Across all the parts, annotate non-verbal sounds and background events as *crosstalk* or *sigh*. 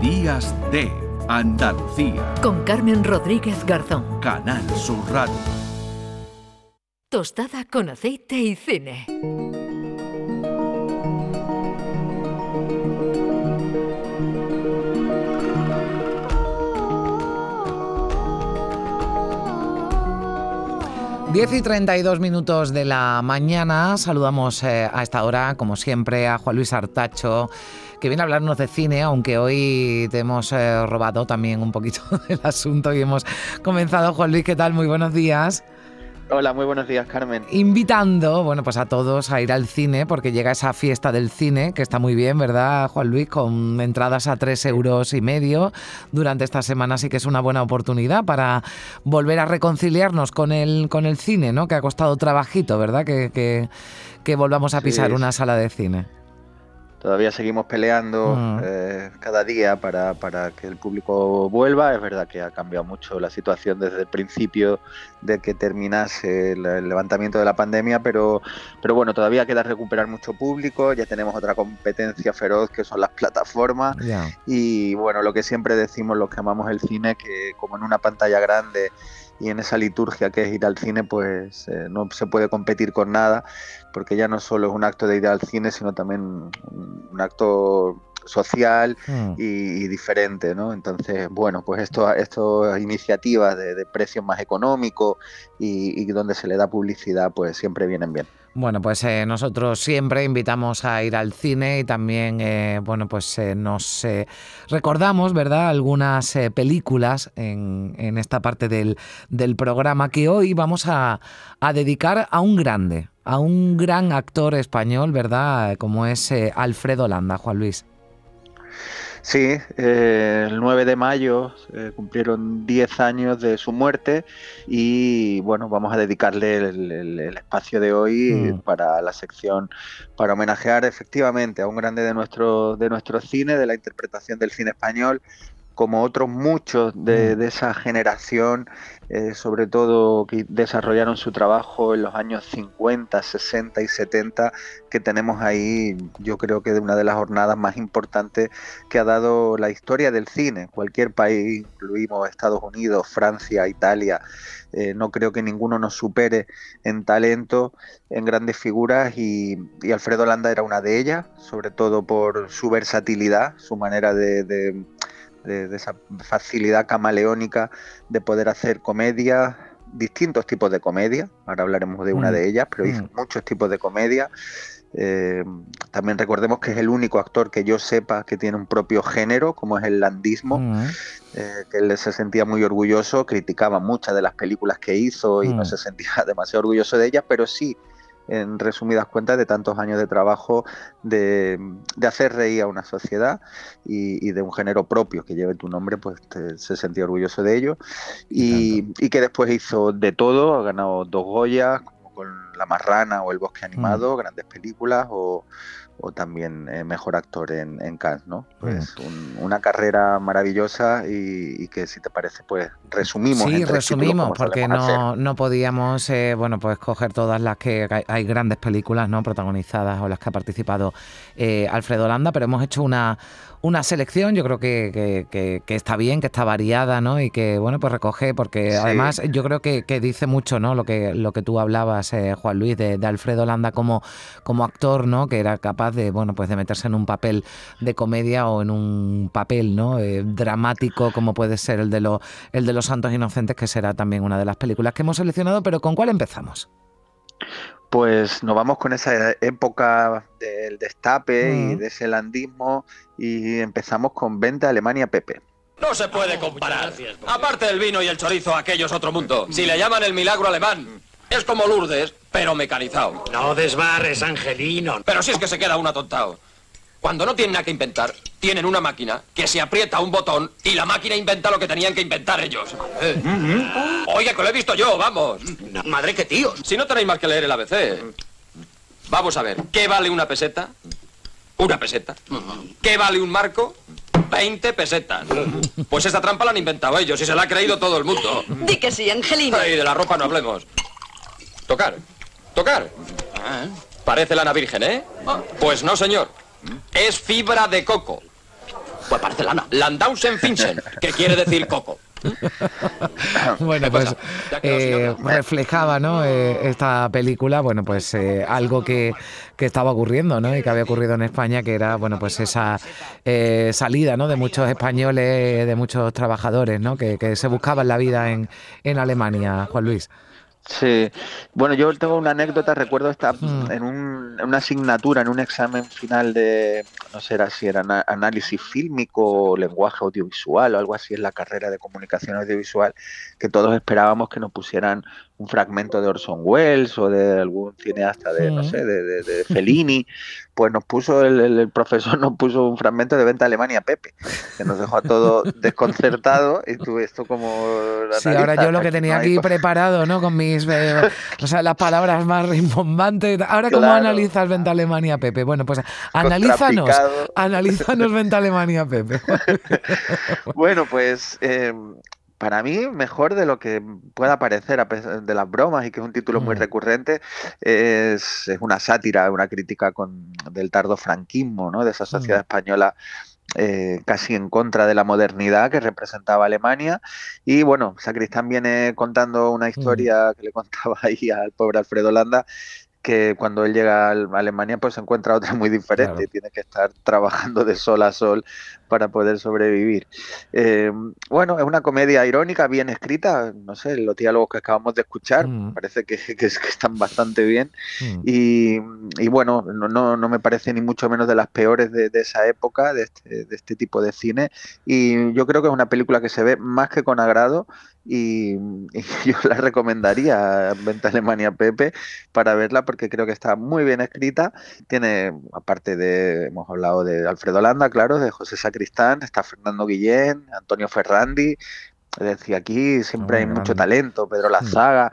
Días de Andalucía. Con Carmen Rodríguez Garzón. Canal Sur Radio. Tostada con aceite y cine. Diez y 32 minutos de la mañana. Saludamos eh, a esta hora, como siempre, a Juan Luis Artacho, que viene a hablarnos de cine, aunque hoy te hemos eh, robado también un poquito *laughs* del asunto y hemos comenzado. Juan Luis, ¿qué tal? Muy buenos días. Hola, muy buenos días, Carmen. Invitando, bueno, pues a todos a ir al cine, porque llega esa fiesta del cine, que está muy bien, ¿verdad, Juan Luis? Con entradas a tres euros y medio durante esta semana, sí que es una buena oportunidad para volver a reconciliarnos con el, con el cine, ¿no? Que ha costado trabajito, ¿verdad? Que, que, que volvamos a pisar Sí. una sala de cine. Todavía seguimos peleando Mm. eh, cada día para, para que el público vuelva. Es verdad que ha cambiado mucho la situación desde el principio de que terminase el, el levantamiento de la pandemia, pero, pero bueno, todavía queda recuperar mucho público. Ya tenemos otra competencia feroz que son las plataformas. Y bueno, lo que siempre decimos los que amamos el cine, que como en una pantalla grande y en esa liturgia que es ir al cine, pues eh, no se puede competir con nada, porque ya no solo es un acto de ir al cine, sino también un, un acto social Mm. y, y diferente, ¿no? Entonces, bueno, pues esto, estas iniciativas de, de precios más económicos y, y donde se le da publicidad, pues siempre vienen bien. Bueno, pues eh, nosotros siempre invitamos a ir al cine y también, eh, bueno, pues eh, nos recordamos, ¿verdad?, algunas películas en, en esta parte del, del programa que hoy vamos a, a dedicar a un grande, a un gran actor español, ¿verdad?, como es Alfredo Landa, Juan Luis. Sí, eh, el 9 de mayo eh, cumplieron 10 años de su muerte y bueno, vamos a dedicarle el, el- el espacio de hoy Mm. para la sección, para homenajear efectivamente a un grande de nuestro, de nuestro cine, de la interpretación del cine español, como otros muchos de, Mm. de esa generación, eh, sobre todo que desarrollaron su trabajo en los años 50, 60 y 70, que tenemos ahí, yo creo que de una de las jornadas más importantes que ha dado la historia del cine. Cualquier país, incluimos Estados Unidos, Francia, Italia, eh, no creo que ninguno nos supere en talento, en grandes figuras y, y Alfredo Landa era una de ellas, sobre todo por su versatilidad, su manera de, de- de- de esa facilidad camaleónica de poder hacer comedia, distintos tipos de comedia, ahora hablaremos de una Mm, de ellas, pero hizo mm. muchos tipos de comedia. Eh, también recordemos que es el único actor que yo sepa que tiene un propio género, como es el landismo, Mm. eh, que él se sentía muy orgulloso, criticaba muchas de las películas que hizo y no se sentía *laughs* demasiado orgulloso de ellas, pero sí, en resumidas cuentas, de tantos años de trabajo de, de hacer reír a una sociedad y, y de un género propio que lleve tu nombre, pues te- se sentía orgulloso de ello. Y, y que después hizo de todo, ha ganado dos Goyas, como con La Marrana o El Bosque Animado, grandes películas, o, o también eh, mejor actor en, en Cannes, ¿no? Pues un- una carrera maravillosa y, y que si te parece, pues resumimos. Sí, resumimos, porque no, no podíamos, eh, bueno, pues coger todas las que hay, hay grandes películas, ¿no? Protagonizadas o las que ha participado eh, Alfredo Landa, pero hemos hecho una, una selección, yo creo que, que- que- que está bien, que está variada, ¿no? Y que, bueno, pues recoge, porque Sí. además yo creo que, dice mucho, ¿no? Lo que, lo que tú hablabas, eh, Juan Luis, de, de Alfredo Landa como, como actor, ¿no? Que era capaz de, bueno, pues de meterse en un papel de comedia o en un papel, ¿no? Eh, dramático, como puede ser el de, los el de Los Santos Inocentes, que será también una de las películas que hemos seleccionado, pero ¿con cuál empezamos? Pues nos vamos con esa época del destape y Mm. de ese landismo y empezamos con Venta Alemania Pepe. No se puede comparar. Aparte del vino y el chorizo, aquello es otro mundo. Si le llaman el milagro alemán, es como Lourdes, pero mecanizado. No desbarres, Angelino. Pero si es que se queda un atontado. Cuando no tienen nada que inventar, tienen una máquina que se aprieta un botón y la máquina inventa lo que tenían que inventar ellos. Eh. Oye, que lo he visto yo, vamos. No, madre que tío. Si no tenéis más que leer el ABC. Vamos a ver, ¿qué vale una peseta? Una peseta. ¿Qué vale un marco? 20 pesetas. Pues esta trampa la han inventado ellos y se la ha creído todo el mundo. Di que sí, Angelina. Y de la ropa no hablemos. Tocar. Tocar. Parece lana virgen, ¿eh? Pues no, señor. Es fibra de coco. Pues Barcelona. Landausen Finchen, que quiere decir coco. *laughs* bueno, pues eh, reflejaba ¿no? Eh, esta película, bueno, pues eh, algo que, que, estaba ocurriendo, ¿no? Y que había ocurrido en España, que era, bueno, pues esa salida, ¿no? De muchos españoles, de muchos trabajadores, ¿no? Que, que se buscaban la vida en, en Alemania, Juan Luis. Sí, bueno, yo tengo una anécdota, recuerdo estar hmm. en, una asignatura, en un examen final de, no sé si era análisis fílmico lenguaje audiovisual o algo así en la carrera de comunicación audiovisual, que todos esperábamos que nos pusieran un fragmento de Orson Welles o de algún cineasta de, no sé, de, de, Fellini, pues nos puso, el, profesor nos puso un fragmento de Venta Alemania Pepe, que nos dejó a todos *laughs* desconcertados y tuve esto como... sí, ahora yo lo que tenía aquí preparado, ¿no? Con mis, eh, *laughs* o sea, las palabras más rimbombantes. Ahora, ¿cómo analizas Venta Alemania Pepe? Bueno, pues analízanos, analízanos Venta Alemania Pepe. *laughs* bueno, pues... Eh, para mí, mejor de lo que pueda parecer a pesar de las bromas y que es un título muy mm. recurrente, es, una sátira, una crítica con, del tardo franquismo, ¿no? de esa sociedad mm. española eh, casi en contra de la modernidad que representaba Alemania. Y bueno, Sacristán viene contando una mm. historia que le *laughs* contaba ahí al pobre Alfredo Landa, que cuando él llega a Alemania pues se encuentra otra muy diferente, tiene que estar trabajando de sol a sol para poder sobrevivir. Eh, bueno, es una comedia irónica, bien escrita, no sé, los diálogos que acabamos de escuchar mm. parece que, están bastante bien mm. y, bueno, no, no, me parece ni mucho menos de las peores de, esa época, de este, de este tipo de cine y yo creo que es una película que se ve más que con agrado *laughs* y, yo la recomendaría a Venta Alemania Pepe para verla porque creo que está muy bien escrita. Tiene, aparte de, hemos hablado de Alfredo Landa, claro, de José Está Fernando Guillén, Antonio Ferrandi. Es decir, aquí siempre hay mucho talento, Pedro Lazaga.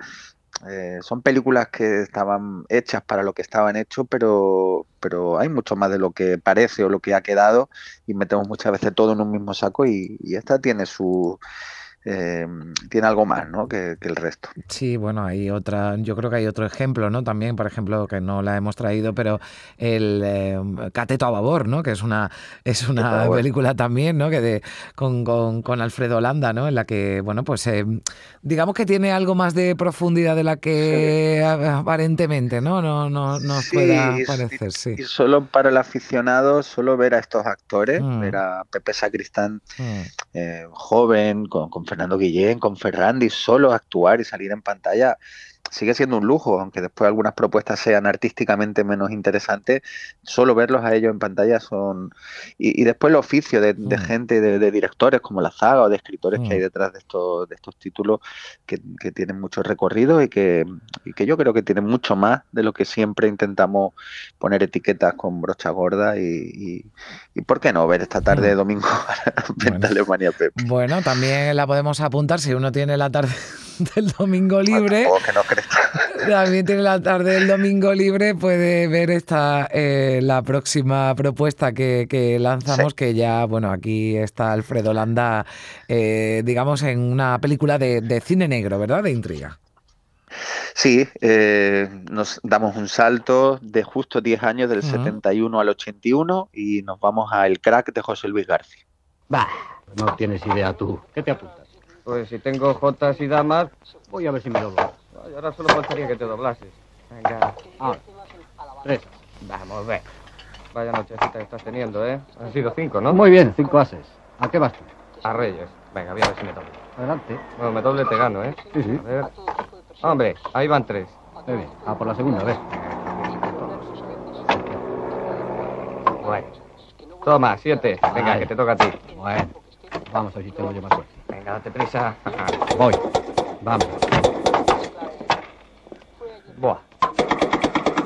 Eh, son películas que estaban hechas para lo que estaban hechos, pero, pero hay mucho más de lo que parece o lo que ha quedado y metemos muchas veces todo en un mismo saco y esta tiene su eh, tiene algo más ¿no? que, el resto. Sí, bueno, hay otra, yo creo que hay otro ejemplo, ¿no? También, por ejemplo, que no la hemos traído, pero el eh, Cateto a Babor, ¿no? Que es una, es una película también, ¿no? Que de, con, con, Alfredo Landa, ¿no? En la que, bueno, pues eh, digamos que tiene algo más de profundidad de la que aparentemente, ¿no? No, no nos pueda parecer, sí. Y solo para el aficionado, solo ver a estos actores, mm. ver a Pepe Sacristán mm. joven, con, con Fernando Guillén, con Ferrandi, solo actuar y salir en pantalla sigue siendo un lujo, aunque después algunas propuestas sean artísticamente menos interesantes, solo verlos a ellos en pantalla son... Y, después el oficio de, mm. gente, de, directores como la Zaga o de escritores que hay mm. detrás de estos, de estos títulos que, tienen mucho recorrido y que, que yo creo que tienen mucho más de lo que siempre intentamos poner etiquetas con brocha gorda y, y, ¿por qué no ver esta tarde de mm. domingo *laughs* bueno. Alemania Pep? Bueno, también la podemos apuntar si uno tiene la tarde *laughs* del domingo libre. *laughs* También tiene la tarde del domingo libre, puede ver esta eh, la próxima propuesta que, lanzamos, que ya, bueno, aquí está Alfredo Landa, eh, digamos, en una película de, cine negro, ¿verdad? De intriga. Sí, eh, nos damos un salto de justo 10 años, del 71 al 81, y nos vamos a El Crack de José Luis García. Bah, no tienes idea tú. ¿Qué te apuntas? Pues si tengo jotas y damas, voy a ver si me doblo. ahora solo faltaría que te doblases. Venga, ahora. Tres. Vamos, ve. Vaya nochecita que estás teniendo, ¿eh? Han sido cinco, ¿no? Muy bien, cinco ases. ¿A qué vas tú? A Reyes. Venga, voy a ver si me doblo. Adelante. Bueno, me doble te gano, ¿eh? Sí, sí. A ver. Hombre, ahí van tres. Muy bien. A por la segunda, ve. Bueno. Toma, siete. Venga, que te toca a ti. Bueno. Vamos a ver si tengo yo más suerte. Venga, date prisa. Voy. Vamos. Buah.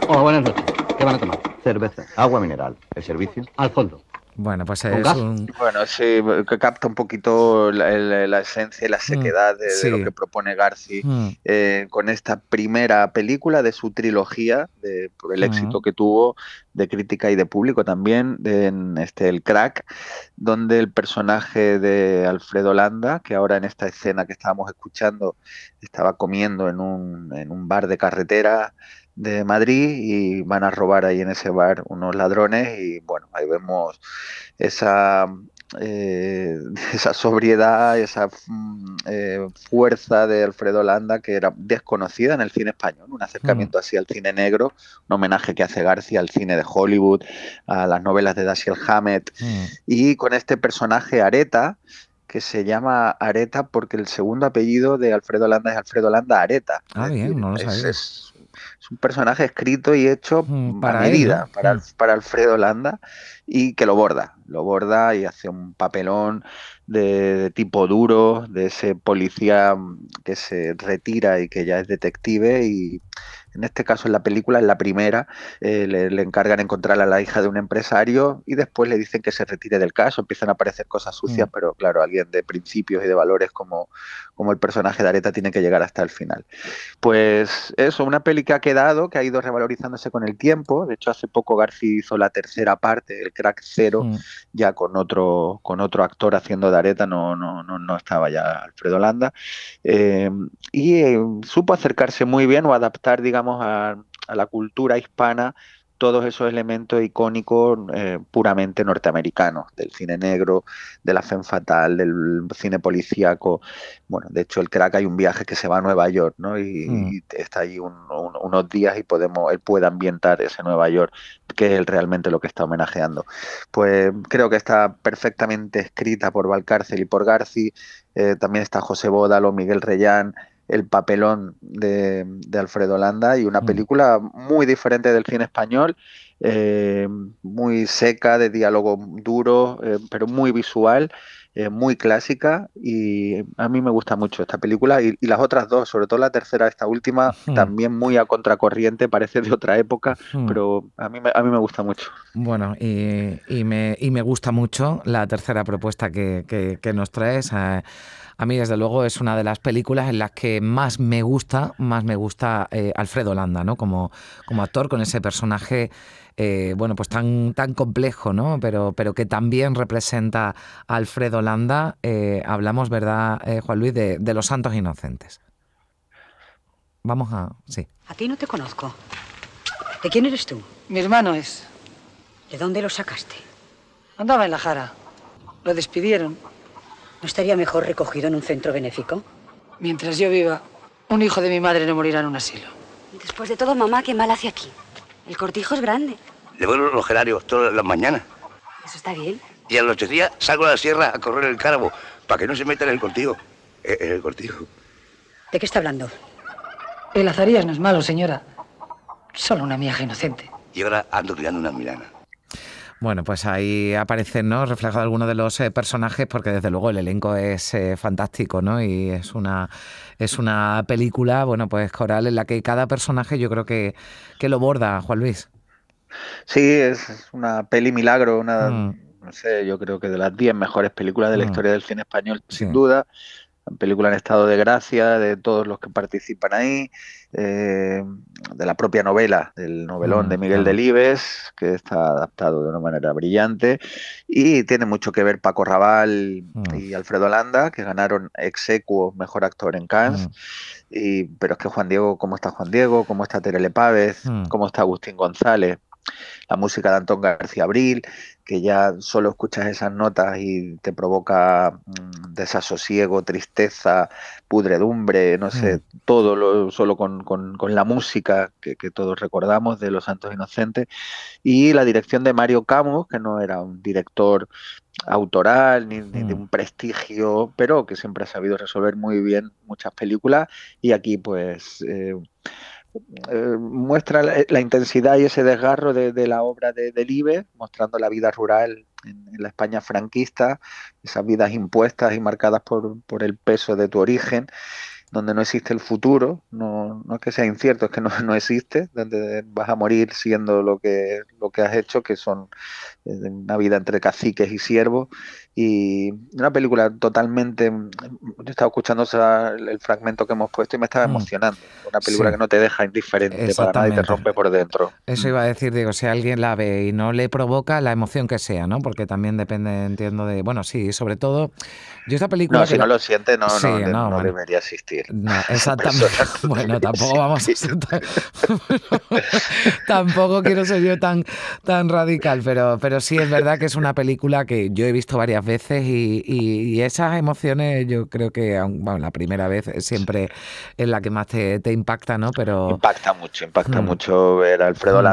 Hola, buenas noches. ¿Qué van a tomar? Cerveza, agua mineral. ¿El servicio? Al fondo. Bueno, pues es un... Bueno, sí, que capta un poquito la, esencia y la mm, sequedad de, lo que propone Garci mm. eh, con esta primera película de su trilogía, de, por el éxito mm. que tuvo de crítica y de público también, en este El Crack, donde el personaje de Alfredo Landa, que ahora en esta escena que estábamos escuchando estaba comiendo en un, en un bar de carretera, de Madrid y van a robar ahí en ese bar unos ladrones y bueno, ahí vemos esa eh, *laughs* esa sobriedad, esa mm, eh, fuerza de Alfredo Landa que era desconocida en el cine español, un acercamiento así al cine negro, un homenaje que hace García al cine de Hollywood, a las novelas de Dashiell Hammett, y con este personaje Areta, que se llama Areta porque el segundo apellido de Alfredo Landa es Alfredo Landa Areta. Ah, bien, no lo sabía. es- es un personaje escrito y hecho Mm, para él, medida, ¿no? para, Mm. para Alfredo Landa, y que lo borda, lo borda y hace un papelón de, de tipo duro, de ese policía mm, que se retira y que ya es detective y en este caso en la película, en la primera, eh, le, le encargan encontrar a la hija de un empresario y después le dicen que se retire del caso, empiezan a aparecer cosas sucias, Mm. pero claro, alguien de principios y de valores como, como el personaje de Areta tiene que llegar hasta el final. Pues eso, una peli que ha quedado, que ha ido revalorizándose con el tiempo. De hecho, hace poco García hizo la tercera parte, el Crack Cero, Mm. ya con otro, con otro actor haciendo de Areta, no, no, no, no estaba ya Alfredo Landa. Eh, y eh, supo acercarse muy bien o adaptar, digamos, a, a la cultura hispana todos esos elementos icónicos eh, puramente norteamericanos, del cine negro, de la femme fatal, del cine policíaco. Bueno, de hecho, el crack hay un viaje que se va a Nueva York, ¿no? Y, Mm. y está allí un- un- unos días y podemos, él puede ambientar ese Nueva York, que es realmente lo que está homenajeando. Pues creo que está perfectamente escrita por Valcárcel y por Garci. Eh, también está José Bódalo, Miguel Reyán, el papelón de, de Alfredo Landa y una Mm. película muy diferente del cine español, eh, muy seca, de diálogo duro, eh, pero muy visual, eh, muy clásica y a mí me gusta mucho esta película y, y las otras dos, sobre todo la tercera, esta última, Mm. también muy a contracorriente, parece de otra época, Mm. pero a mí, me- a mí me gusta mucho. Bueno, y, y me, y me gusta mucho la tercera propuesta que, que- que nos traes. A, a mí, desde luego, es una de las películas en las que más me gusta, más me gusta eh, Alfredo Landa, ¿no? Como, como actor, con ese personaje, eh, bueno, pues tan, tan complejo, ¿no? Pero, pero que también representa a Alfredo Landa. Eh, hablamos, ¿verdad, eh, Juan Luis, de, de Los Santos Inocentes? Vamos a... Sí. A ti no te conozco. ¿De quién eres tú? Mi hermano es. ¿De dónde lo sacaste? Andaba en la jara. Lo despidieron. ¿No estaría mejor recogido en un centro benéfico? Mientras yo viva, un hijo de mi madre no morirá en un asilo. Después de todo, mamá, ¿qué mal hace aquí? El cortijo es grande. Le vuelvo los gerarios todas las mañanas. Eso está bien. Y a los ocho días salgo a la sierra a correr el cárabo para que no se meta en el cortijo. Eh, En el cortijo. ¿De qué está hablando? El Azarías no es malo, señora. Solo una miaja inocente. Y ahora ando criando una milana. Bueno, pues ahí aparecen, ¿no? Reflejado algunos de los eh, personajes, porque desde luego el elenco es eh, fantástico, ¿no? Y es una, es una película, bueno, pues coral en la que cada personaje yo creo que, que lo borda, Juan Luis. Sí, es una peli milagro, una, Mm. no sé, yo creo que de las 10 mejores películas de la Mm. historia del cine español, Sí. sin duda. Película en estado de gracia de todos los que participan ahí, eh, de la propia novela, del novelón Mm, de Miguel claro. Delibes, que está adaptado de una manera brillante. Y tiene mucho que ver Paco Raval Mm. y Alfredo Landa, que ganaron ex equo mejor actor en Cannes. Mm. Y, pero es que Juan Diego, ¿cómo está Juan Diego? ¿Cómo está Terele Pávez? Mm. ¿Cómo está Agustín González? La música de Antón García Abril, que ya solo escuchas esas notas y te provoca mm, desasosiego, tristeza, pudredumbre, no sé, Mm. todo lo, solo con, con- con la música que, que todos recordamos de Los Santos Inocentes. Y la dirección de Mario Camus, que no era un director autoral ni, ni de Mm. un prestigio, pero que siempre ha sabido resolver muy bien muchas películas y aquí pues eh, eh, muestra la, intensidad y ese desgarro de, la obra de Delibes, mostrando la vida rural en, en la España franquista, esas vidas impuestas y marcadas por, por el peso de tu origen, donde no existe el futuro, no, no es que sea incierto, es que no, *laughs* no existe, donde vas a morir siendo lo que, lo que has hecho, que son eh, una vida entre caciques y siervos, y una película totalmente, yo estaba escuchando el fragmento que hemos puesto y me estaba Mm. emocionando, una película Sí. que no te deja indiferente para nada y te rompe por dentro. Eso iba a decir, digo, si alguien la ve y no le provoca la emoción que sea, ¿no? Porque también depende, entiendo, de. Bueno, sí, sobre todo. Yo esta película. No, si no la- lo siente, no, Sí, no, no, no bueno. debería existir. morir. No, *laughs* exactamente. *laughs* Bueno, tampoco vamos a ser tan... *laughs* tampoco quiero ser yo tan, tan radical, pero, pero sí es verdad que es una película que yo he visto varias veces y, y- y esas emociones yo creo que, bueno, la primera vez siempre es la que más te, te impacta, ¿no? Pero Impacta mucho, impacta Mm. mucho ver a Alfredo Mm.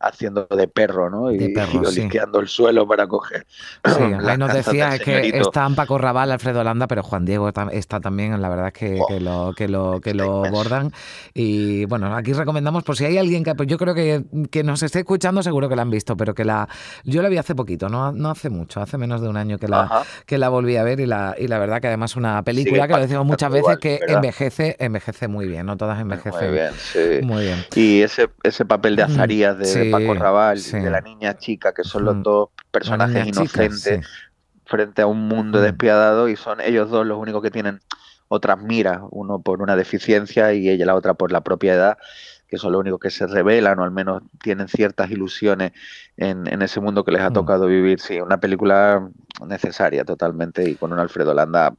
Haciendo de perro, ¿no? Y, *laughs* De perro, y sí. olisqueando el suelo para coger. Sí, *laughs* ahí nos decía es que están Paco Raval, Alfredo Landa, pero Juan Diego está también, la verdad es que, que lo, que lo, que lo bordan. Y bueno, aquí recomendamos, por si hay alguien que, pues yo creo que, que nos esté escuchando, seguro que la han visto, pero que la, yo la vi hace poquito, no, no hace mucho, hace menos de un año que la, Ajá. que la volví a ver y la, y la verdad que además una película que lo decimos muchas veces igual, que ¿verdad? envejece, envejece muy bien, no todas envejecen Muy bien, sí. muy bien. Y ese, ese papel de Mm, Azarías, de, de Paco Raval sí. y de la niña chica, que son los dos personajes chica, inocentes sí. frente a un mundo despiadado y son ellos dos los únicos que tienen otras miras, uno por una deficiencia y ella la otra por la propia edad, que son los únicos que se revelan o al menos tienen ciertas ilusiones en, en ese mundo que les ha Mm. tocado vivir. Sí, una película necesaria totalmente y con un Alfredo Landa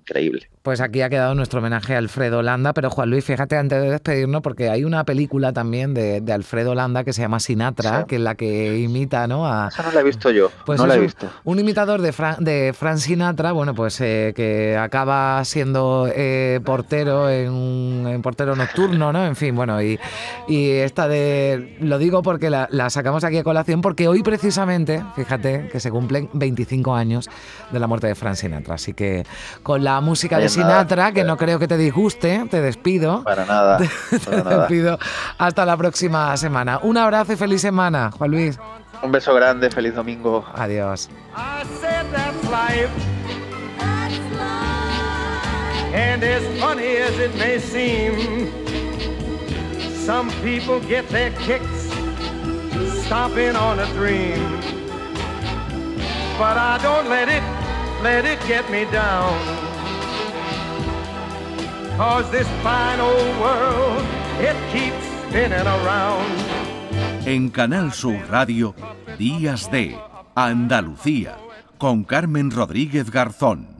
increíble. Pues aquí ha quedado nuestro homenaje a Alfredo Landa, pero Juan Luis, fíjate antes de despedirnos, porque hay una película también de, de Alfredo Landa que se llama Sinatra, Sí. que es la que imita, ¿no? A, Esa no la he visto yo, pues no la he visto. Un imitador de, Fran, de Frank Sinatra, bueno, pues eh, que acaba siendo eh, portero en un en portero nocturno, ¿no? En fin, bueno, y, y esta de. Lo digo porque la, la sacamos aquí a colación, porque hoy precisamente, fíjate, que se cumplen 25 años de la muerte de Frank Sinatra. Así que con la música de nada, Sinatra, que no creo que te disguste, te despido. Para nada, *laughs* para Te nada. despido hasta la próxima semana. Un abrazo y feliz semana, Juan Luis. Un beso grande, feliz domingo. Adiós. And as funny as it may seem, some people get their kicks stomping on a dream. But I don't let it, let it get me down. Cause this fine old world, it keeps spinning around. En Canal Sur Radio, Días de Andalucía, con Carmen Rodríguez Garzón.